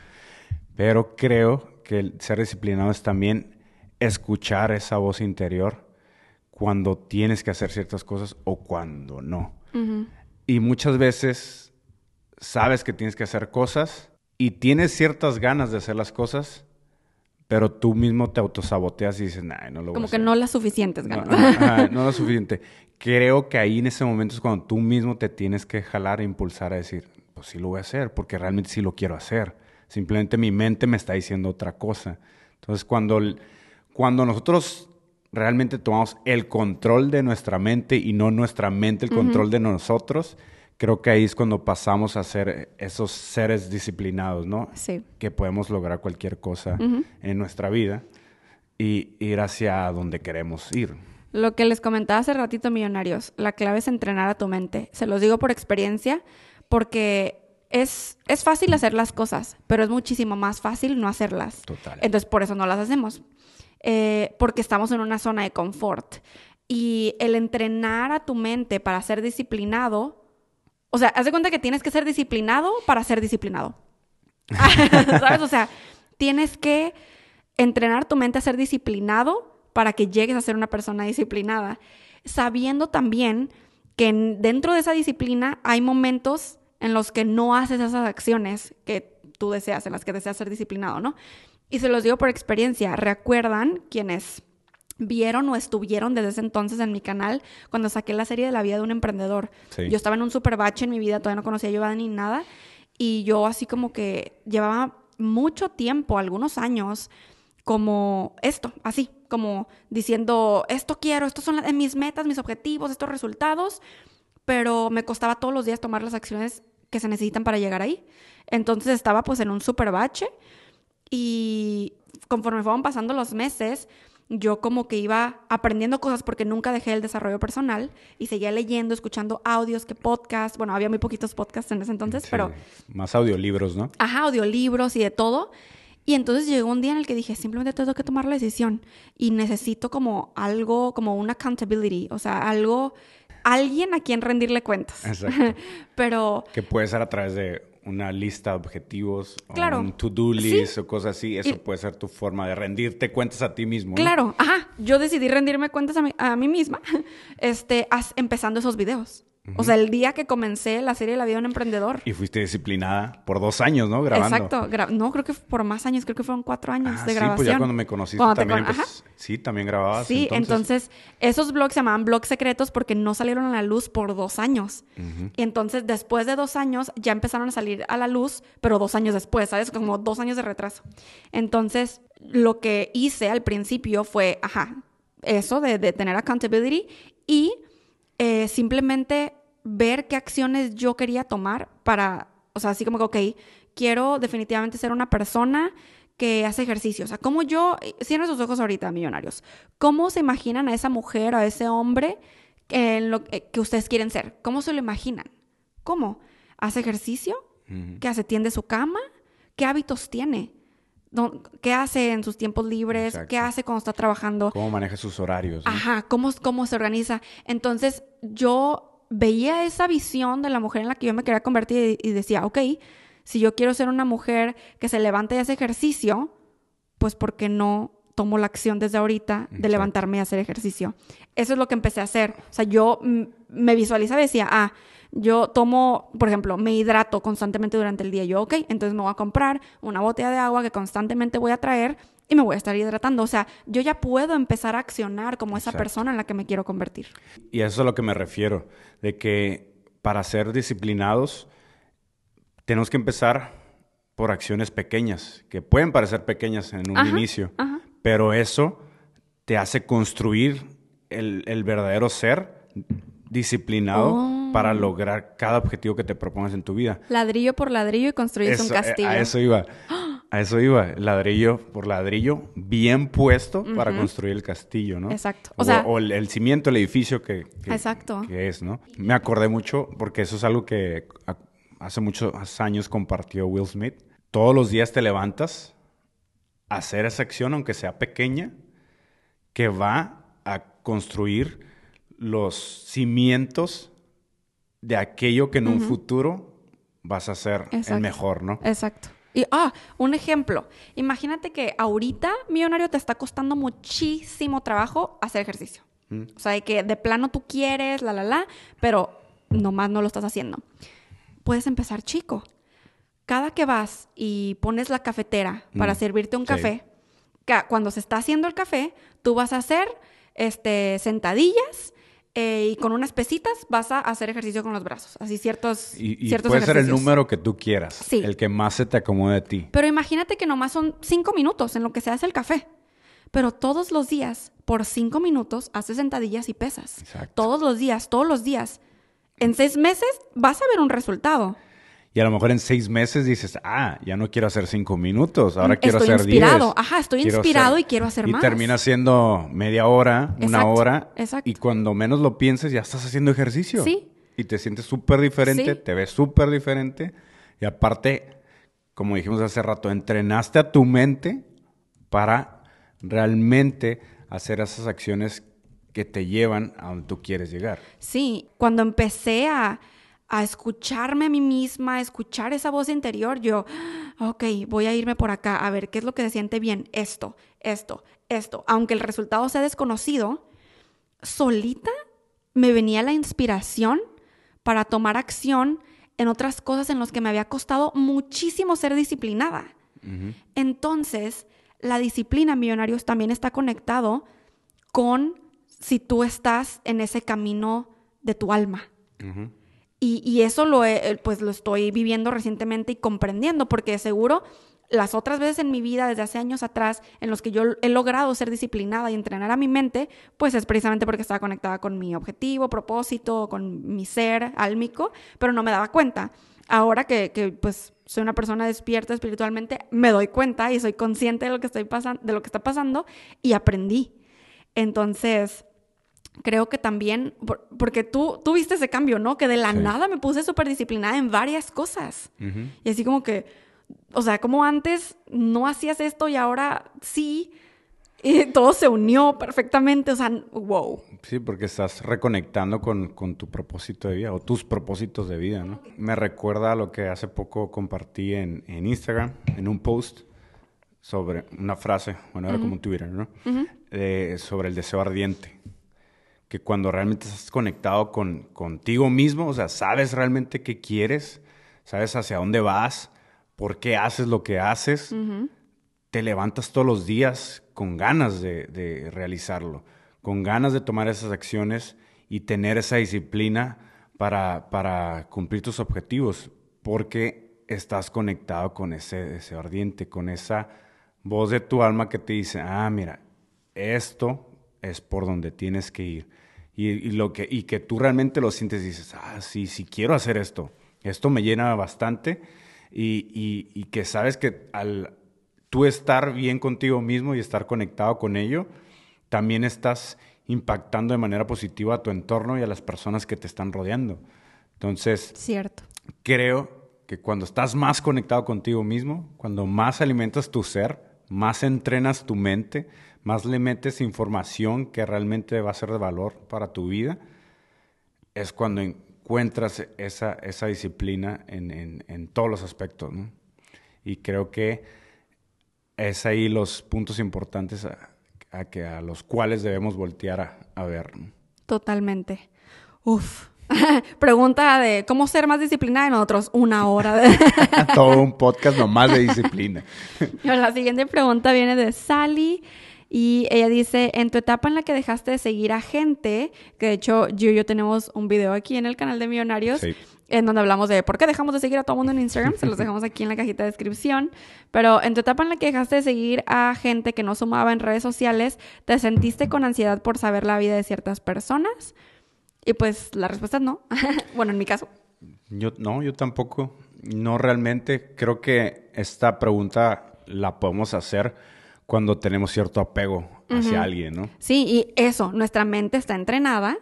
Pero creo que el ser disciplinado es también escuchar esa voz interior cuando tienes que hacer ciertas cosas o cuando no. Y muchas veces sabes que tienes que hacer cosas y tienes ciertas ganas de hacer las cosas, pero tú mismo te autosaboteas y dices, nah, no lo voy Como a hacer. que no las suficientes ganas. No, no, lo suficiente. Creo que ahí en ese momento es cuando tú mismo te tienes que jalar e impulsar a decir, pues sí lo voy a hacer, porque realmente sí lo quiero hacer. Simplemente mi mente me está diciendo otra cosa. Entonces, cuando, cuando nosotros realmente tomamos el control de nuestra mente y no nuestra mente el control de nosotros, creo que ahí es cuando pasamos a ser esos seres disciplinados, ¿no? Sí. Que podemos lograr cualquier cosa en nuestra vida y ir hacia donde queremos ir. Lo que les comentaba hace ratito, millonarios, la clave es entrenar a tu mente. Se los digo por experiencia, porque es, es fácil hacer las cosas, pero es muchísimo más fácil no hacerlas. Total. Entonces, por eso no las hacemos. Eh, porque estamos en una zona de confort. Y el entrenar a tu mente para ser disciplinado o sea, haz de cuenta que tienes que ser disciplinado para ser disciplinado. ¿Sabes? O sea, tienes que entrenar tu mente a ser disciplinado para que llegues a ser una persona disciplinada, sabiendo también que dentro de esa disciplina hay momentos en los que no haces esas acciones que tú deseas, en las que deseas ser disciplinado, ¿no? Y se los digo por experiencia, recuerdan quienes vieron o estuvieron desde ese entonces en mi canal cuando saqué la serie de la vida de un emprendedor. Yo estaba en un super bache en mi vida, todavía no conocía a ni nada, y yo así como que llevaba mucho tiempo, algunos años, como esto, así, como diciendo, esto quiero, estos son mis metas, mis objetivos, estos resultados, pero me costaba todos los días tomar las acciones que se necesitan para llegar ahí. Entonces estaba pues en un super bache y conforme fueron pasando los meses, yo como que iba aprendiendo cosas porque nunca dejé el desarrollo personal y seguía leyendo, escuchando audios que podcasts. Bueno, había muy poquitos podcasts en ese entonces, pero... Más audiolibros, ¿no? Ajá, audiolibros y de todo. Y entonces llegó un día en el que dije, simplemente tengo que tomar la decisión y necesito como algo, como una accountability, o sea, algo, alguien a quien rendirle cuentas. Exacto. pero... Que puede ser a través de una lista de objetivos o un to-do list o cosas así, eso puede ser tu forma de rendirte cuentas a ti mismo. Claro, ajá. Yo decidí rendirme cuentas a mí, a mí misma, este, empezando esos videos. O sea, el día que comencé la serie La vida de un emprendedor. Y fuiste disciplinada por dos años, ¿no? Grabando. Exacto. no, creo que por más años, creo que fueron cuatro años ah, de grabación. Sí, pues ya cuando me conociste también, pues, sí, también grababas. Sí, entonces... esos blogs se llamaban blogs secretos porque no salieron a la luz por dos años. Y entonces, después de dos años, ya empezaron a salir a la luz, pero dos años después, ¿sabes? Como dos años de retraso. Entonces, lo que hice al principio fue, ajá, eso de, de tener accountability y eh, simplemente ver qué acciones yo quería tomar para, o sea, así como que, ok, quiero definitivamente ser una persona que hace ejercicio. O sea, ¿cómo yo, cierren sus ojos ahorita, millonarios, ¿cómo se imaginan a esa mujer, a ese hombre en lo que ustedes quieren ser? ¿Cómo se lo imaginan? ¿Cómo? ¿Hace ejercicio? ¿Qué hace? ¿Tiende su cama? ¿Qué hábitos tiene? ¿Qué hace en sus tiempos libres? ¿Qué hace cuando está trabajando? ¿Cómo maneja sus horarios? Ajá, ¿cómo, cómo se organiza. Entonces, yo veía esa visión de la mujer en la que yo me quería convertir y, decía, ok, si yo quiero ser una mujer que se levante y hace ejercicio, pues ¿por qué no tomo la acción desde ahorita de levantarme y hacer ejercicio? Eso es lo que empecé a hacer. O sea, yo me visualizaba y decía, ah, yo tomo, por ejemplo, me hidrato constantemente durante el día. Yo, ok, entonces me voy a comprar una botella de agua que constantemente voy a traer y me voy a estar hidratando. O sea, yo ya puedo empezar a accionar como esa persona en la que me quiero convertir. Y a eso es a lo que me refiero, de que para ser disciplinados tenemos que empezar por acciones pequeñas, que pueden parecer pequeñas en un inicio, pero eso te hace construir el, el verdadero ser disciplinado oh. para lograr cada objetivo que te propongas en tu vida. Ladrillo por ladrillo y construyes un castillo. A eso iba. A eso iba. Ladrillo por ladrillo, bien puesto para construir el castillo, ¿no? Exacto. O, sea, o el, cimiento, el edificio que, exacto. que es, ¿no? Me acordé mucho porque eso es algo que hace muchos años compartió Will Smith. Todos los días te levantas hacer esa acción, aunque sea pequeña, que va a construir los cimientos de aquello que en un futuro vas a ser el mejor, ¿no? Exacto. Y, ah, un ejemplo. Imagínate que ahorita, millonario, te está costando muchísimo trabajo hacer ejercicio. Mm. O sea, que de plano tú quieres, la, la, la, pero nomás no lo estás haciendo. Puedes empezar chico. Cada que vas y pones la cafetera para mm. servirte un café, cuando se está haciendo el café, tú vas a hacer este, sentadillas eh, y con unas pesitas vas a hacer ejercicio con los brazos. Así ciertos, y, y ciertos puede ser el número que tú quieras. Sí. El que más se te acomode a ti. Pero imagínate que nomás son cinco minutos en lo que se hace el café. Pero todos los días, por cinco minutos, haces sentadillas y pesas. Exacto. Todos los días, todos los días. En seis meses vas a ver un resultado. Y a lo mejor en seis meses dices, ah, ya no quiero hacer cinco minutos, ahora quiero hacer diez. Estoy inspirado, ajá, estoy inspirado y quiero hacer más. Y termina siendo media hora, una hora. Exacto. Y cuando menos lo pienses, ya estás haciendo ejercicio. Sí. Y te sientes súper diferente, te ves súper diferente. Y aparte, como dijimos hace rato, entrenaste a tu mente para realmente hacer esas acciones que te llevan a donde tú quieres llegar. Sí, cuando empecé a a escucharme a mí misma, a escuchar esa voz interior, yo, ok, voy a irme por acá, a ver qué es lo que se siente bien, esto, esto, esto. Aunque el resultado sea desconocido, solita me venía la inspiración para tomar acción en otras cosas en las que me había costado muchísimo ser disciplinada. Entonces, la disciplina, millonarios, también está conectado con si tú estás en ese camino de tu alma. Y, eso lo, eh, pues lo estoy viviendo recientemente y comprendiendo, porque seguro las otras veces en mi vida, desde hace años atrás, en los que yo he logrado ser disciplinada y entrenar a mi mente, pues es precisamente porque estaba conectada con mi objetivo, propósito, con mi ser álmico, pero no me daba cuenta. Ahora que, que pues soy una persona despierta espiritualmente, me doy cuenta y soy consciente de lo que, estoy pasando, de lo que está pasando y aprendí. Entonces, creo que también, porque tú, tú viste ese cambio, ¿no? Que de la nada me puse súper disciplinada en varias cosas. Y así como que, o sea, como antes no hacías esto y ahora sí, y todo se unió perfectamente, o sea, wow. Sí, porque estás reconectando con, con, tu propósito de vida o tus propósitos de vida, ¿no? Me recuerda a lo que hace poco compartí en, en Instagram, en un post sobre una frase, bueno, era como un Twitter, ¿no? sobre el deseo ardiente que cuando realmente estás conectado con, contigo mismo, o sea, sabes realmente qué quieres, sabes hacia dónde vas, por qué haces lo que haces, te levantas todos los días con ganas de, de, realizarlo, con ganas de tomar esas acciones y tener esa disciplina para, para cumplir tus objetivos, porque estás conectado con ese, ese ardiente, con esa voz de tu alma que te dice, ah, mira, esto es por donde tienes que ir y, lo que, y que tú realmente lo sientes y dices, ah, sí, sí quiero hacer esto, esto me llena bastante y, y, que sabes que al tú estar bien contigo mismo y estar conectado con ello, también estás impactando de manera positiva a tu entorno y a las personas que te están rodeando. Entonces, Cierto. creo que cuando estás más conectado contigo mismo, cuando más alimentas tu ser, más entrenas tu mente, más le metes información que realmente va a ser de valor para tu vida, es cuando encuentras esa, esa disciplina en, en, todos los aspectos. Y creo que es ahí los puntos importantes a, que, a los cuales debemos voltear a, ver. Totalmente. Uf. Pregunta de cómo ser más disciplinada en otros, una hora. De... Todo un podcast nomás de disciplina. La siguiente pregunta viene de Sally. Y ella dice, en tu etapa en la que dejaste de seguir a gente, que de hecho yo y yo tenemos un video aquí en el canal de Millonarios, en donde hablamos de por qué dejamos de seguir a todo mundo en Instagram, se los dejamos aquí en la cajita de descripción, pero en tu etapa en la que dejaste de seguir a gente que no sumaba en redes sociales, ¿te sentiste con ansiedad por saber la vida de ciertas personas? Y pues la respuesta es no. bueno, en mi caso. Yo no, yo tampoco. No realmente. Creo que esta pregunta la podemos hacer cuando tenemos cierto apego hacia alguien, ¿no? Sí, y eso, nuestra mente está entrenada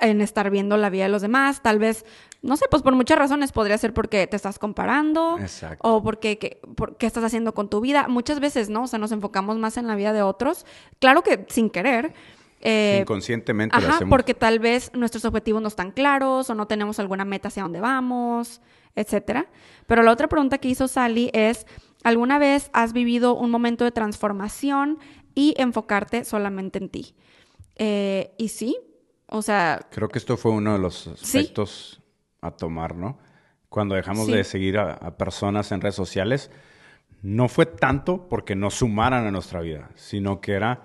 en estar viendo la vida de los demás, tal vez, no sé, pues por muchas razones podría ser porque te estás comparando Exacto. o porque qué estás haciendo con tu vida. Muchas veces, ¿no? O sea, nos enfocamos más en la vida de otros, claro que sin querer. Eh, Inconscientemente ajá, porque tal vez nuestros objetivos no están claros o no tenemos alguna meta hacia dónde vamos, etcétera. Pero la otra pregunta que hizo Sally es, ¿Alguna vez has vivido un momento de transformación y enfocarte solamente en ti? Eh, y sí, o sea... Creo que esto fue uno de los aspectos a tomar, ¿no? Cuando dejamos de seguir a, personas en redes sociales, no fue tanto porque nos sumaran a nuestra vida, sino que era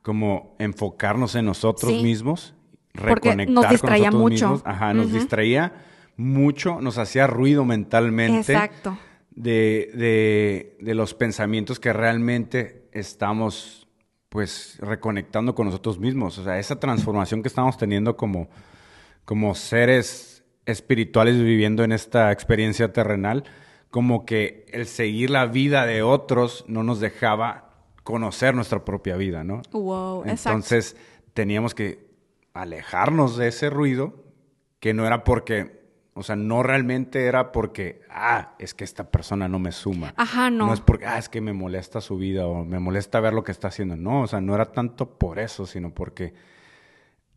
como enfocarnos en nosotros mismos, reconectar nos distraía con nosotros mucho. mismos. Ajá, nos distraía mucho, nos hacía ruido mentalmente. Exacto de, de, los pensamientos que realmente estamos pues reconectando con nosotros mismos. O sea, esa transformación que estamos teniendo como, como seres espirituales viviendo en esta experiencia terrenal, como que el seguir la vida de otros no nos dejaba conocer nuestra propia vida, ¿no? Wow, Entonces teníamos que alejarnos de ese ruido, que no era porque o sea, no realmente era porque, ah, es que esta persona no me suma. Ajá, no. No es porque, ah, es que me molesta su vida o me molesta ver lo que está haciendo. No, o sea, no era tanto por eso, sino porque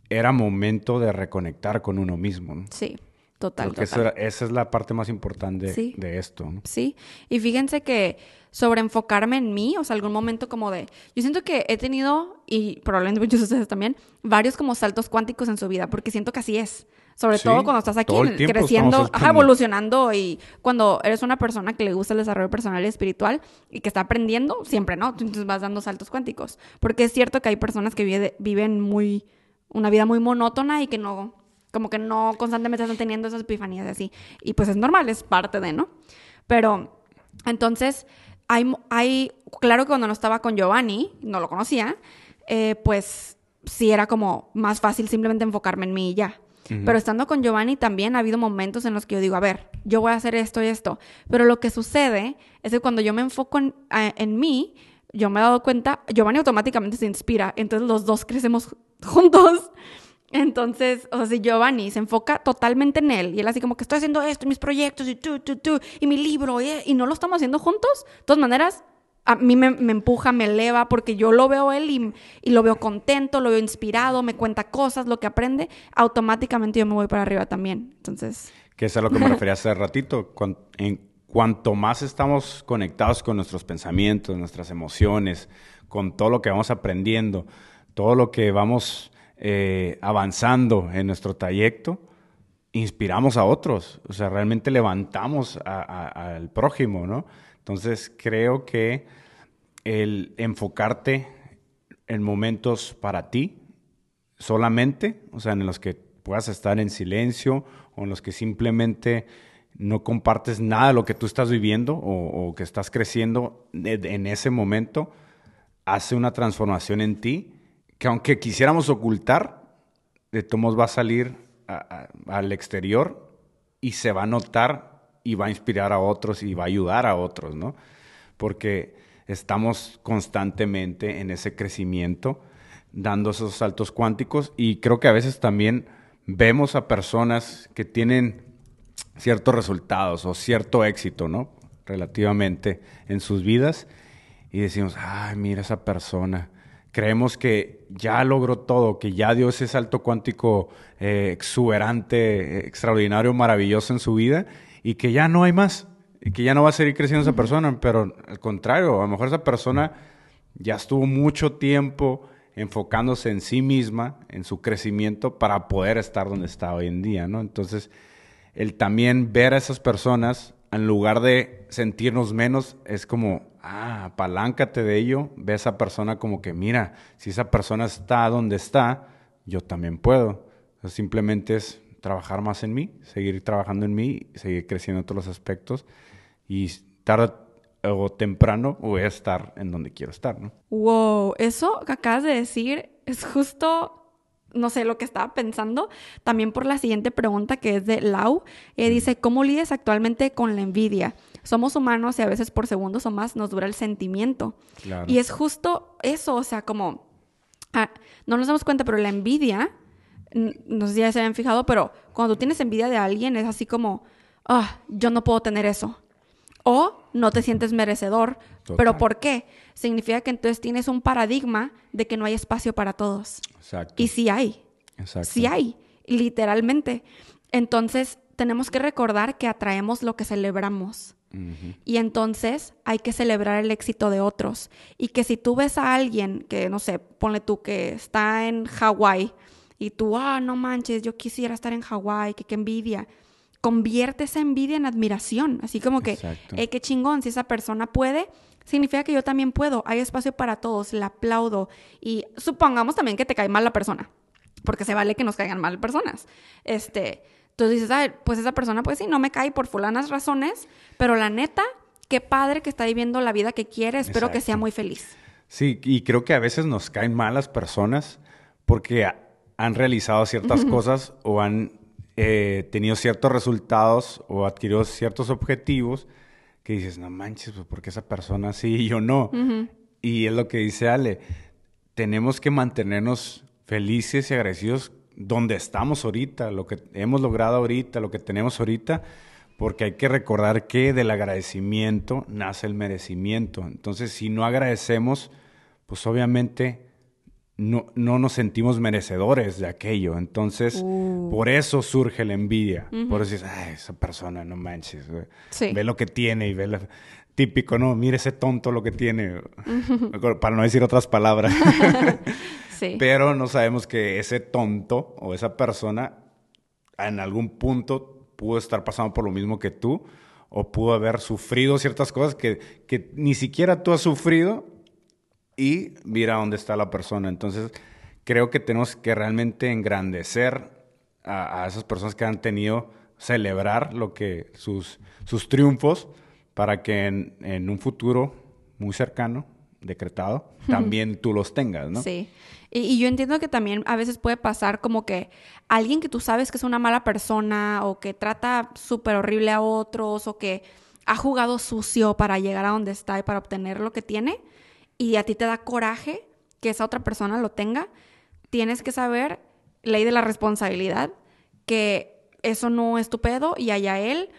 era momento de reconectar con uno mismo. ¿no? Sí, total. Porque total. esa es la parte más importante de esto. ¿no? Sí, y fíjense que sobre enfocarme en mí, o sea, algún momento como de, yo siento que he tenido, y probablemente muchos de ustedes también, varios como saltos cuánticos en su vida, porque siento que así es. Sobre todo cuando estás aquí creciendo, evolucionando y cuando eres una persona que le gusta el desarrollo personal y espiritual y que está aprendiendo, siempre, ¿no? Entonces vas dando saltos cuánticos. Porque es cierto que hay personas que viven muy, una vida muy monótona y que no, como que no constantemente están teniendo esas epifanías así. Y pues es normal, es parte de, ¿no? Pero entonces, hay, hay claro que cuando no estaba con Giovanni, no lo conocía, eh, pues sí era como más fácil simplemente enfocarme en mí y ya. Pero estando con Giovanni también ha habido momentos en los que yo digo, a ver, yo voy a hacer esto y esto. Pero lo que sucede es que cuando yo me enfoco en, en mí, yo me he dado cuenta, Giovanni automáticamente se inspira. Entonces los dos crecemos juntos. Entonces, o sea, si Giovanni se enfoca totalmente en él y él así como que estoy haciendo esto, mis proyectos y tú, tú, tú, y mi libro, y, y no lo estamos haciendo juntos, de todas maneras, a mí me, empuja, me eleva, porque yo lo veo él y, lo veo contento, lo veo inspirado, me cuenta cosas, lo que aprende, automáticamente yo me voy para arriba también. Entonces... Que es a lo que me refería hace ratito. en cuanto más estamos conectados con nuestros pensamientos, nuestras emociones, con todo lo que vamos aprendiendo, todo lo que vamos eh, avanzando en nuestro trayecto, inspiramos a otros, o sea, realmente levantamos al prójimo, ¿no? Entonces creo que el enfocarte en momentos para ti solamente, o sea, en los que puedas estar en silencio o en los que simplemente no compartes nada de lo que tú estás viviendo o, que estás creciendo en ese momento, hace una transformación en ti que aunque quisiéramos ocultar, de todos va a salir al exterior y se va a notar y va a inspirar a otros y va a ayudar a otros, ¿no? Porque estamos constantemente en ese crecimiento, dando esos saltos cuánticos y creo que a veces también vemos a personas que tienen ciertos resultados o cierto éxito, ¿no? Relativamente en sus vidas y decimos, ay, mira esa persona. Creemos que ya logró todo, que ya dio ese salto cuántico eh, exuberante, extraordinario, maravilloso en su vida y que ya no hay más y que ya no va a seguir creciendo esa persona, pero al contrario, a lo mejor esa persona ya estuvo mucho tiempo enfocándose en sí misma, en su crecimiento para poder estar donde está hoy en día, ¿no? Entonces, el también ver a esas personas, en lugar de sentirnos menos, es como, ah, apaláncate de ello, ve a esa persona como que, mira, si esa persona está donde está, yo también puedo. simplemente es trabajar más en mí, seguir trabajando en mí, seguir creciendo en todos los aspectos y tarde o temprano voy a estar en donde quiero estar, ¿no? Wow, eso que acabas de decir es justo no sé lo que estaba pensando, también por la siguiente pregunta que es de Lau. Eh, dice, ¿cómo lides actualmente con la envidia? Somos humanos y a veces por segundos o más nos dura el sentimiento. Y es justo eso, o sea, como, ah, no nos damos cuenta, pero la envidia, no sé si ya se habían fijado, pero cuando tú tienes envidia de alguien es así como, ah, yo no puedo tener eso. O no te sientes merecedor. ¿Pero por qué? Significa que entonces tienes un paradigma de que no hay espacio para todos. Exacto. Y sí hay. Exacto. Sí hay, literalmente. Entonces, tenemos que recordar que atraemos lo que celebramos. Y entonces hay que celebrar el éxito de otros. Y que si tú ves a alguien que, no sé, ponle tú que está en Hawái y tú, ah, no manches, yo quisiera estar en Hawái, que qué envidia convierte esa envidia en admiración. Así como que, eh, qué chingón, si esa persona puede, significa que yo también puedo. Hay espacio para todos, le aplaudo. Y supongamos también que te cae mal la persona, porque se vale que nos caigan mal personas. Este, entonces dices, Ay, pues esa persona, pues sí, no me cae por fulanas razones, pero la neta, qué padre que está viviendo la vida que quiere, espero que sea muy feliz. Sí, y creo que a veces nos caen mal las personas porque han realizado ciertas cosas o han eh, tenido ciertos resultados o adquirido ciertos objetivos que dices, no manches, pues porque esa persona sí y yo no. Y es lo que dice Ale, tenemos que mantenernos felices y agradecidos donde estamos ahorita, lo que hemos logrado ahorita, lo que tenemos ahorita, porque hay que recordar que del agradecimiento nace el merecimiento. Entonces, si no agradecemos, pues obviamente no, no nos sentimos merecedores de aquello. Entonces, uh. por eso surge la envidia. Por eso dices, ay, esa persona, no manches. Ve lo que tiene y ve lo Típico, ¿no? Mire ese tonto lo que tiene. Para no decir otras palabras. sí. Pero no sabemos que ese tonto o esa persona en algún punto pudo estar pasando por lo mismo que tú o pudo haber sufrido ciertas cosas que, que ni siquiera tú has sufrido y mira dónde está la persona. Entonces, creo que tenemos que realmente engrandecer a, esas personas que han tenido, celebrar lo que sus, sus triunfos para que en, un futuro muy cercano, decretado, también tú los tengas, ¿no? Sí. Y, y, yo entiendo que también a veces puede pasar como que alguien que tú sabes que es una mala persona o que trata súper horrible a otros o que ha jugado sucio para llegar a donde está y para obtener lo que tiene, y a ti te da coraje que esa otra persona lo tenga, tienes que saber, ley de la responsabilidad, que eso no es tu pedo y allá él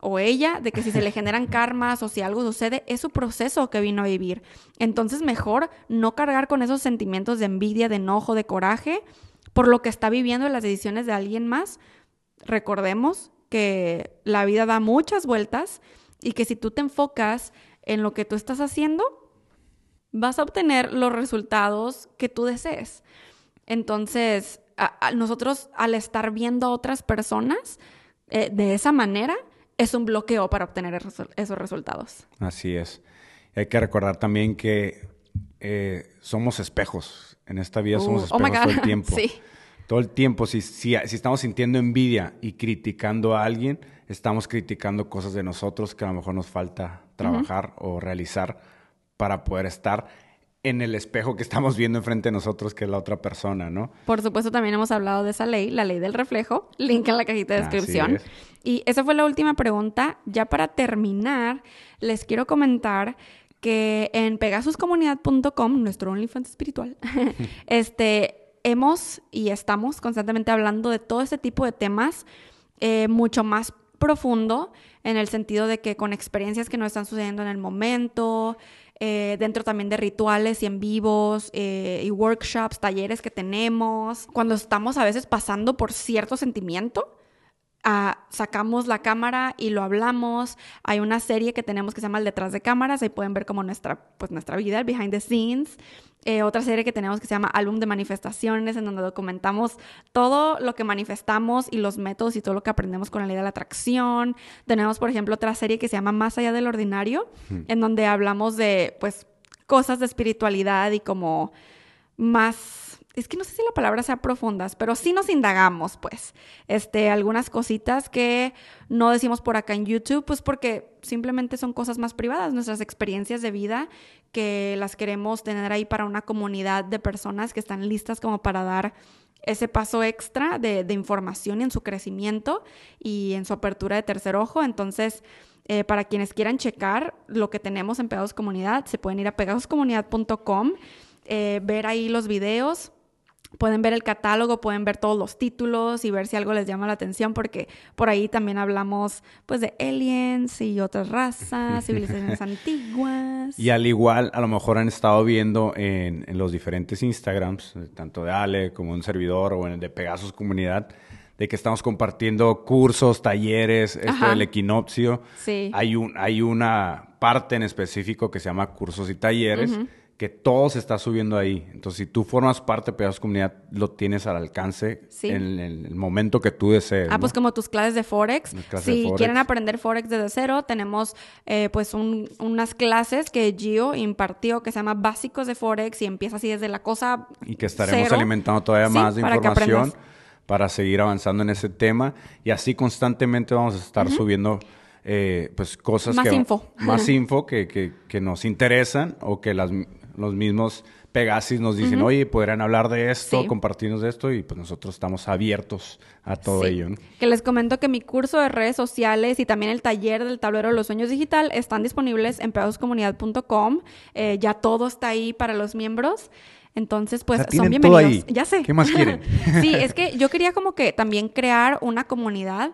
o ella, de que si se le generan karmas o si algo sucede, es su proceso que vino a vivir. Entonces mejor no cargar con esos sentimientos de envidia, de enojo, de coraje por lo que está viviendo en las decisiones de alguien más. Recordemos que la vida da muchas vueltas y que si tú te enfocas en lo que tú estás haciendo, vas a obtener los resultados que tú desees. Entonces, nosotros al estar viendo a otras personas eh, de esa manera, es un bloqueo para obtener esos resultados. Así es. Hay que recordar también que eh, somos espejos. En esta vida somos uh, oh espejos todo el tiempo. sí. Todo el tiempo. Si, si, si, estamos sintiendo envidia y criticando a alguien, estamos criticando cosas de nosotros que a lo mejor nos falta trabajar o realizar para poder estar en el espejo que estamos viendo enfrente de nosotros, que es la otra persona, ¿no? Por supuesto, también hemos hablado de esa ley, la ley del reflejo, link en la cajita de descripción. Y esa fue la última pregunta. Ya para terminar, les quiero comentar que en pegasuscomunidad.com, nuestro OnlyFans espiritual, este, hemos y estamos constantemente hablando de todo este tipo de temas eh, mucho más profundo en el sentido de que con experiencias que no están sucediendo en el momento, eh, dentro también de rituales y en vivos eh, y workshops, talleres que tenemos, cuando estamos a veces pasando por cierto sentimiento sacamos la cámara y lo hablamos. Hay una serie que tenemos que se llama El detrás de cámaras, ahí pueden ver como nuestra, pues, nuestra vida, el behind the scenes. Eh, otra serie que tenemos que se llama Álbum de Manifestaciones, en donde documentamos todo lo que manifestamos y los métodos y todo lo que aprendemos con la ley de la atracción. Tenemos, por ejemplo, otra serie que se llama Más allá del ordinario, en donde hablamos de, pues, cosas de espiritualidad y como más es que no sé si la palabra sea profundas, pero sí nos indagamos, pues, este, algunas cositas que no decimos por acá en YouTube, pues porque simplemente son cosas más privadas, nuestras experiencias de vida que las queremos tener ahí para una comunidad de personas que están listas como para dar ese paso extra de, información en su crecimiento y en su apertura de tercer ojo. Entonces, eh, para quienes quieran checar lo que tenemos en Pegados Comunidad, se pueden ir a pegadoscomunidad.com, eh, ver ahí los videos Pueden ver el catálogo, pueden ver todos los títulos y ver si algo les llama la atención, porque por ahí también hablamos pues de aliens y otras razas, civilizaciones antiguas. Y al igual, a lo mejor han estado viendo en, los diferentes Instagrams, tanto de Ale como un servidor o en el de Pegasus Comunidad, de que estamos compartiendo cursos, talleres, esto del equinoccio. Sí. Hay, un, hay una parte en específico que se llama cursos y talleres que todo se está subiendo ahí. Entonces, si tú formas parte de Pedazos Comunidad, lo tienes al alcance en, el momento que tú desees. Ah, pues como tus clases de Forex. Si quieren aprender Forex desde cero, tenemos eh, pues unas clases que Gio impartió que se llama Básicos de Forex y empieza así desde la cosa Y que estaremos alimentando todavía más de información para seguir avanzando en ese tema. Y así constantemente vamos a estar subiendo... Eh, pues cosas más info. más info que, que, que, nos interesan o que las los mismos Pegasis nos dicen, oye, podrían hablar de esto, compartirnos de esto, y pues nosotros estamos abiertos a todo ello. Que les comento que mi curso de redes sociales y también el taller del tablero de los sueños digital están disponibles en pedagoscomunidad.com. Eh, ya todo está ahí para los miembros. Entonces, pues son bienvenidos. Ya sé. ¿Qué más quieren? sí, es que yo quería como que también crear una comunidad.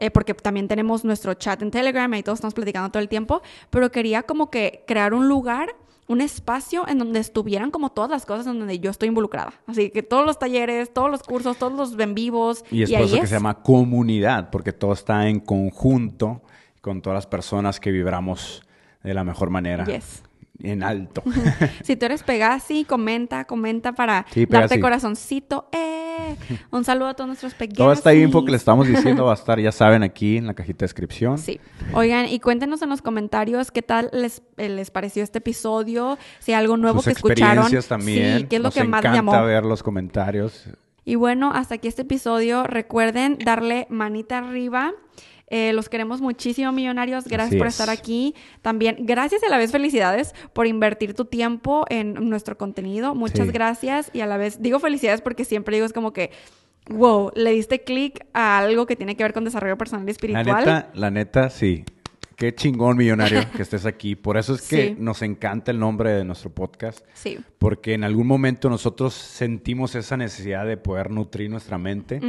Eh, porque también tenemos nuestro chat en Telegram, ahí todos estamos platicando todo el tiempo, pero quería como que crear un lugar un espacio en donde estuvieran como todas las cosas en donde yo estoy involucrada. Así que todos los talleres, todos los cursos, todos los en vivos. Y es por eso que se llama comunidad, porque todo está en conjunto con todas las personas que vibramos de la mejor manera. Yes en alto. si tú eres Pegasi, comenta, comenta para darte corazoncito. ¡Eh! Un saludo a todos nuestros Pegasi. Toda esta info que le estamos diciendo va a estar, ya saben, aquí en la cajita de descripción. Sí. Oigan, y cuéntenos en los comentarios qué tal les, eh, les pareció este episodio, si hay algo nuevo que escucharon. también. Sí, qué es lo Nos que más llamó. encanta ver los comentarios. Y bueno, hasta aquí este episodio. Recuerden darle manita arriba eh, los queremos muchísimo, millonarios. Gracias por estar aquí. También, gracias y a la vez felicidades por invertir tu tiempo en nuestro contenido. Muchas gracias. Y a la vez, digo felicidades porque siempre digo es como que wow, le diste clic a algo que tiene que ver con desarrollo personal y espiritual. La neta, la neta, sí. Qué chingón, millonario, que estés aquí. Por eso es que nos encanta el nombre de nuestro podcast. Sí. Porque en algún momento nosotros sentimos esa necesidad de poder nutrir nuestra mente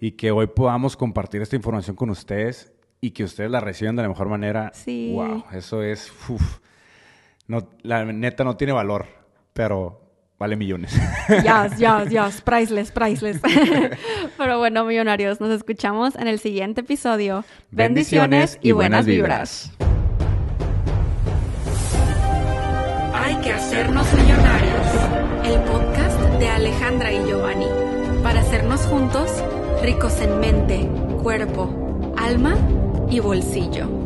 y que hoy podamos compartir esta información con ustedes y que ustedes la reciban de la mejor manera. Sí. Wow, eso es. no, la neta no tiene valor, pero vale millones. Yes, yes, yes. Priceless, priceless. Pero bueno, millonarios, nos escuchamos en el siguiente episodio. Bendiciones, y, buenas vibras. Hay que hacernos millonarios. el podcast de Alejandra y Giovanni, para hacernos juntos ricos en mente, cuerpo, alma y bolsillo.